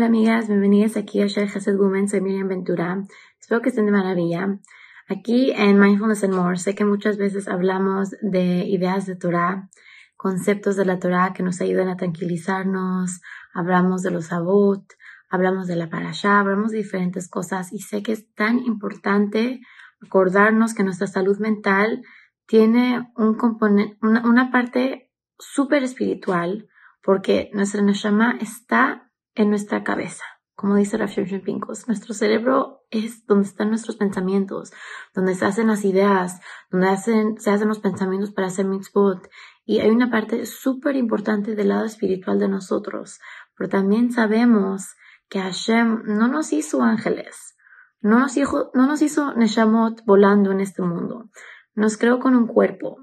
Hola amigas, bienvenidas aquí a Share Hesed Women, soy Miriam Ventura. Espero que estén de maravilla. Aquí en Mindfulness and More sé que muchas veces hablamos de ideas de Torah, conceptos de la Torah que nos ayudan a tranquilizarnos, hablamos de los abot, hablamos de la parashá, hablamos de diferentes cosas y sé que es tan importante acordarnos que nuestra salud mental tiene un componente, una, una parte súper espiritual porque nuestra neshama está en nuestra cabeza. Como dice Rav Pincos, nuestro cerebro es donde están nuestros pensamientos, donde se hacen las ideas, donde hacen, se hacen los pensamientos para hacer mitzvot. Y hay una parte súper importante del lado espiritual de nosotros. Pero también sabemos que Hashem no nos hizo ángeles, no nos hizo, no nos hizo Neshamot volando en este mundo. Nos creó con un cuerpo,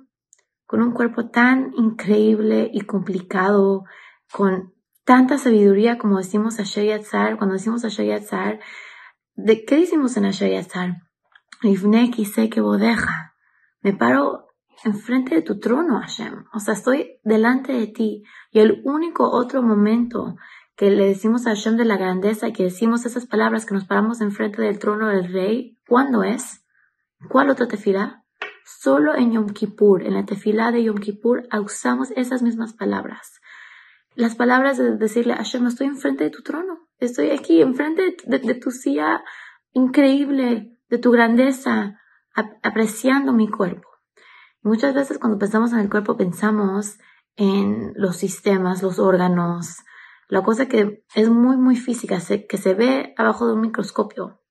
con un cuerpo tan increíble y complicado, con tanta sabiduría como decimos a Yatzar, cuando decimos a Yatzar, ¿de qué decimos en Asher Yatzar? sé que bodeja. Me paro enfrente de tu trono, Hashem. O sea, estoy delante de ti. Y el único otro momento que le decimos a Hashem de la grandeza y que decimos esas palabras que nos paramos enfrente del trono del rey, ¿cuándo es? ¿Cuál otra tefila? Solo en Yom Kippur, en la tefila de Yom Kippur, usamos esas mismas palabras las palabras de decirle Hashem, estoy enfrente de tu trono, estoy aquí enfrente de, tu silla increíble, de tu grandeza, apreciando mi cuerpo. muchas veces cuando pensamos en el cuerpo pensamos en los sistemas, los órganos, la cosa que es muy, muy física, que se ve abajo de un microscopio,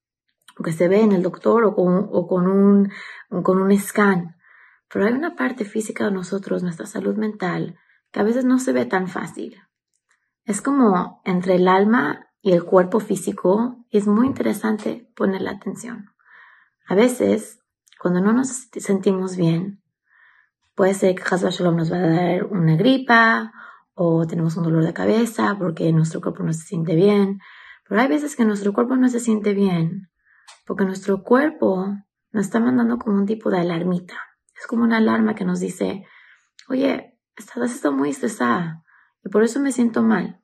o que se ve en el doctor o con, o con, un, con un scan. Pero hay una parte física de nosotros, nuestra salud mental, que a veces no se ve tan fácil. Es como entre el alma y el cuerpo físico y es muy interesante poner la atención. A veces, cuando no nos sentimos bien, puede ser que Shalom nos va a dar una gripa o tenemos un dolor de cabeza porque nuestro cuerpo no se siente bien. Pero hay veces que nuestro cuerpo no se siente bien porque nuestro cuerpo nos está mandando como un tipo de alarmita. Es como una alarma que nos dice, oye, estás está muy estresada y por eso me siento mal.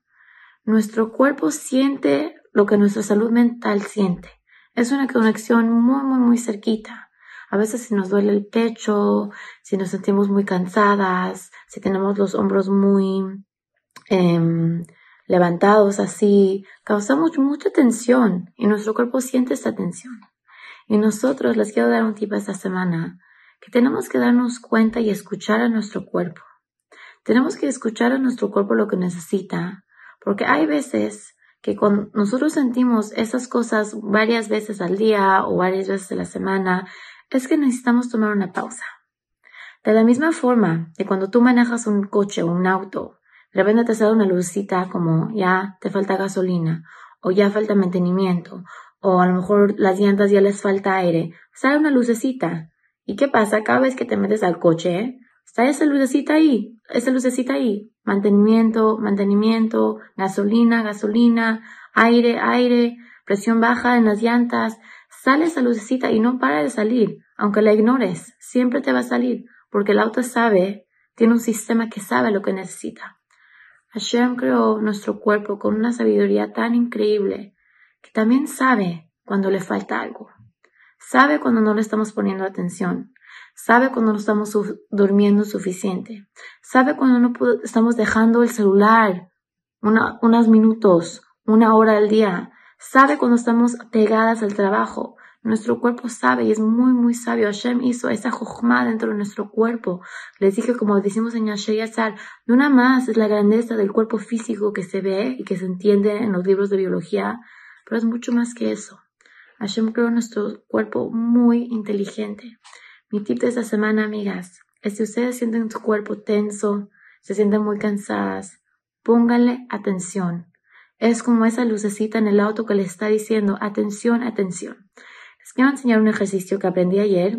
Nuestro cuerpo siente lo que nuestra salud mental siente. Es una conexión muy, muy, muy cerquita. A veces si nos duele el pecho, si nos sentimos muy cansadas, si tenemos los hombros muy em, levantados así, causamos mucha tensión y nuestro cuerpo siente esta tensión. Y nosotros les quiero dar un tip esta semana que tenemos que darnos cuenta y escuchar a nuestro cuerpo. Tenemos que escuchar a nuestro cuerpo lo que necesita, porque hay veces que cuando nosotros sentimos esas cosas varias veces al día o varias veces a la semana, es que necesitamos tomar una pausa. De la misma forma que cuando tú manejas un coche o un auto, de repente te sale una lucita como ya te falta gasolina o ya falta mantenimiento o a lo mejor las llantas ya les falta aire, sale una lucecita. ¿Y qué pasa? Cada vez que te metes al coche, Está esa lucecita ahí, esa lucecita ahí. Mantenimiento, mantenimiento, gasolina, gasolina, aire, aire, presión baja en las llantas. Sale esa lucecita y no para de salir. Aunque la ignores, siempre te va a salir. Porque el auto sabe, tiene un sistema que sabe lo que necesita. Hashem creó nuestro cuerpo con una sabiduría tan increíble que también sabe cuando le falta algo. Sabe cuando no le estamos poniendo atención sabe cuando no estamos durmiendo suficiente, sabe cuando no estamos dejando el celular unos minutos, una hora al día, sabe cuando estamos pegadas al trabajo. Nuestro cuerpo sabe y es muy, muy sabio. Hashem hizo esa jojma dentro de nuestro cuerpo. Les dije, como decimos en Yashayazar, no nada más es la grandeza del cuerpo físico que se ve y que se entiende en los libros de biología, pero es mucho más que eso. Hashem creó nuestro cuerpo muy inteligente. Mi tip de esta semana, amigas, es si ustedes sienten su cuerpo tenso, se sienten muy cansadas, pónganle atención. Es como esa lucecita en el auto que le está diciendo, atención, atención. Les quiero enseñar un ejercicio que aprendí ayer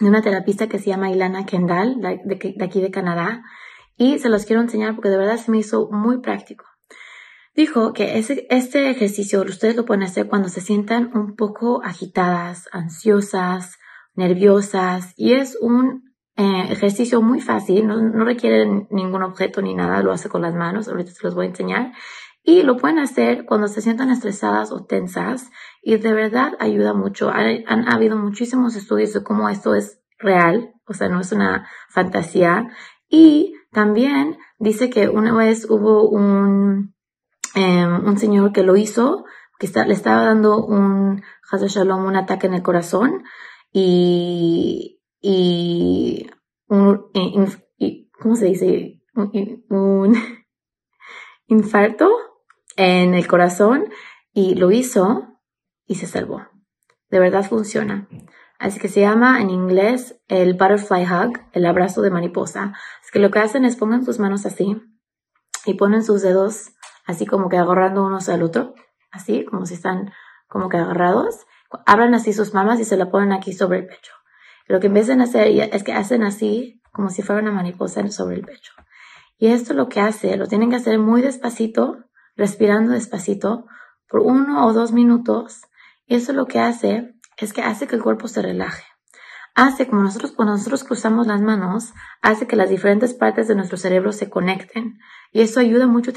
de una terapista que se llama Ilana Kendall, de, aquí de Canadá, y se los quiero enseñar porque de verdad se me hizo muy práctico. Dijo que este ejercicio ustedes lo pueden hacer cuando se sientan un poco agitadas, ansiosas, nerviosas y es un eh, ejercicio muy fácil, no, requiere ningún objeto ni nada, lo hace con las manos, ahorita se los voy a enseñar Y lo pueden hacer cuando se sientan estresadas o tensas y de verdad ayuda mucho. Han, han habido muchísimos estudios de cómo esto es real, o sea, no es una fantasía. Y también dice que una vez hubo un, em, un señor que lo hizo, que está, le estaba dando un, Shalom, un ataque en el corazón y, y, un, ¿cómo se dice? Un, infarto en el corazón y lo hizo y se salvó. De verdad funciona. Así que se llama en inglés el butterfly hug, el abrazo de mariposa. Es que lo que hacen es pongan sus manos así y ponen sus dedos así como que agarrando unos al otro, así como si están como que agarrados. Abran así sus mamas y se la ponen aquí sobre el pecho. Lo que empiezan a hacer es que hacen así como si fuera una mariposa sobre el pecho. Y esto lo que hace, lo tienen que hacer muy despacito, respirando despacito, por uno o dos minutos. Y eso lo que hace es que hace que el cuerpo se relaje. Hace, como nosotros, cuando nosotros cruzamos las manos, hace que las diferentes partes de nuestro cerebro se conecten. Y eso ayuda mucho a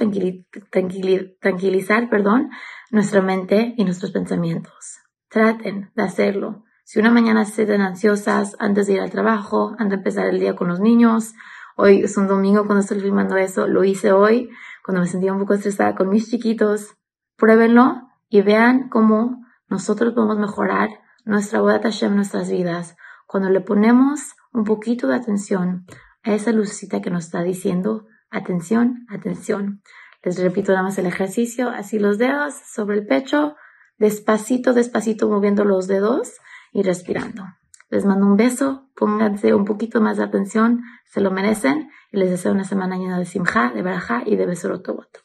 tranquilizar, perdón, nuestra mente y nuestros pensamientos. Traten de hacerlo. Si una mañana se sienten ansiosas antes de ir al trabajo, antes de empezar el día con los niños, hoy es un domingo cuando estoy filmando eso, lo hice hoy, cuando me sentía un poco estresada con mis chiquitos, pruébenlo y vean cómo nosotros podemos mejorar nuestra boda Hashem en nuestras vidas cuando le ponemos un poquito de atención a esa lucecita que nos está diciendo atención, atención. Les repito nada más el ejercicio, así los dedos sobre el pecho, despacito, despacito moviendo los dedos y respirando. Les mando un beso, pónganse un poquito más de atención, se lo merecen y les deseo una semana llena de simja, de baraja y de besorotoboto.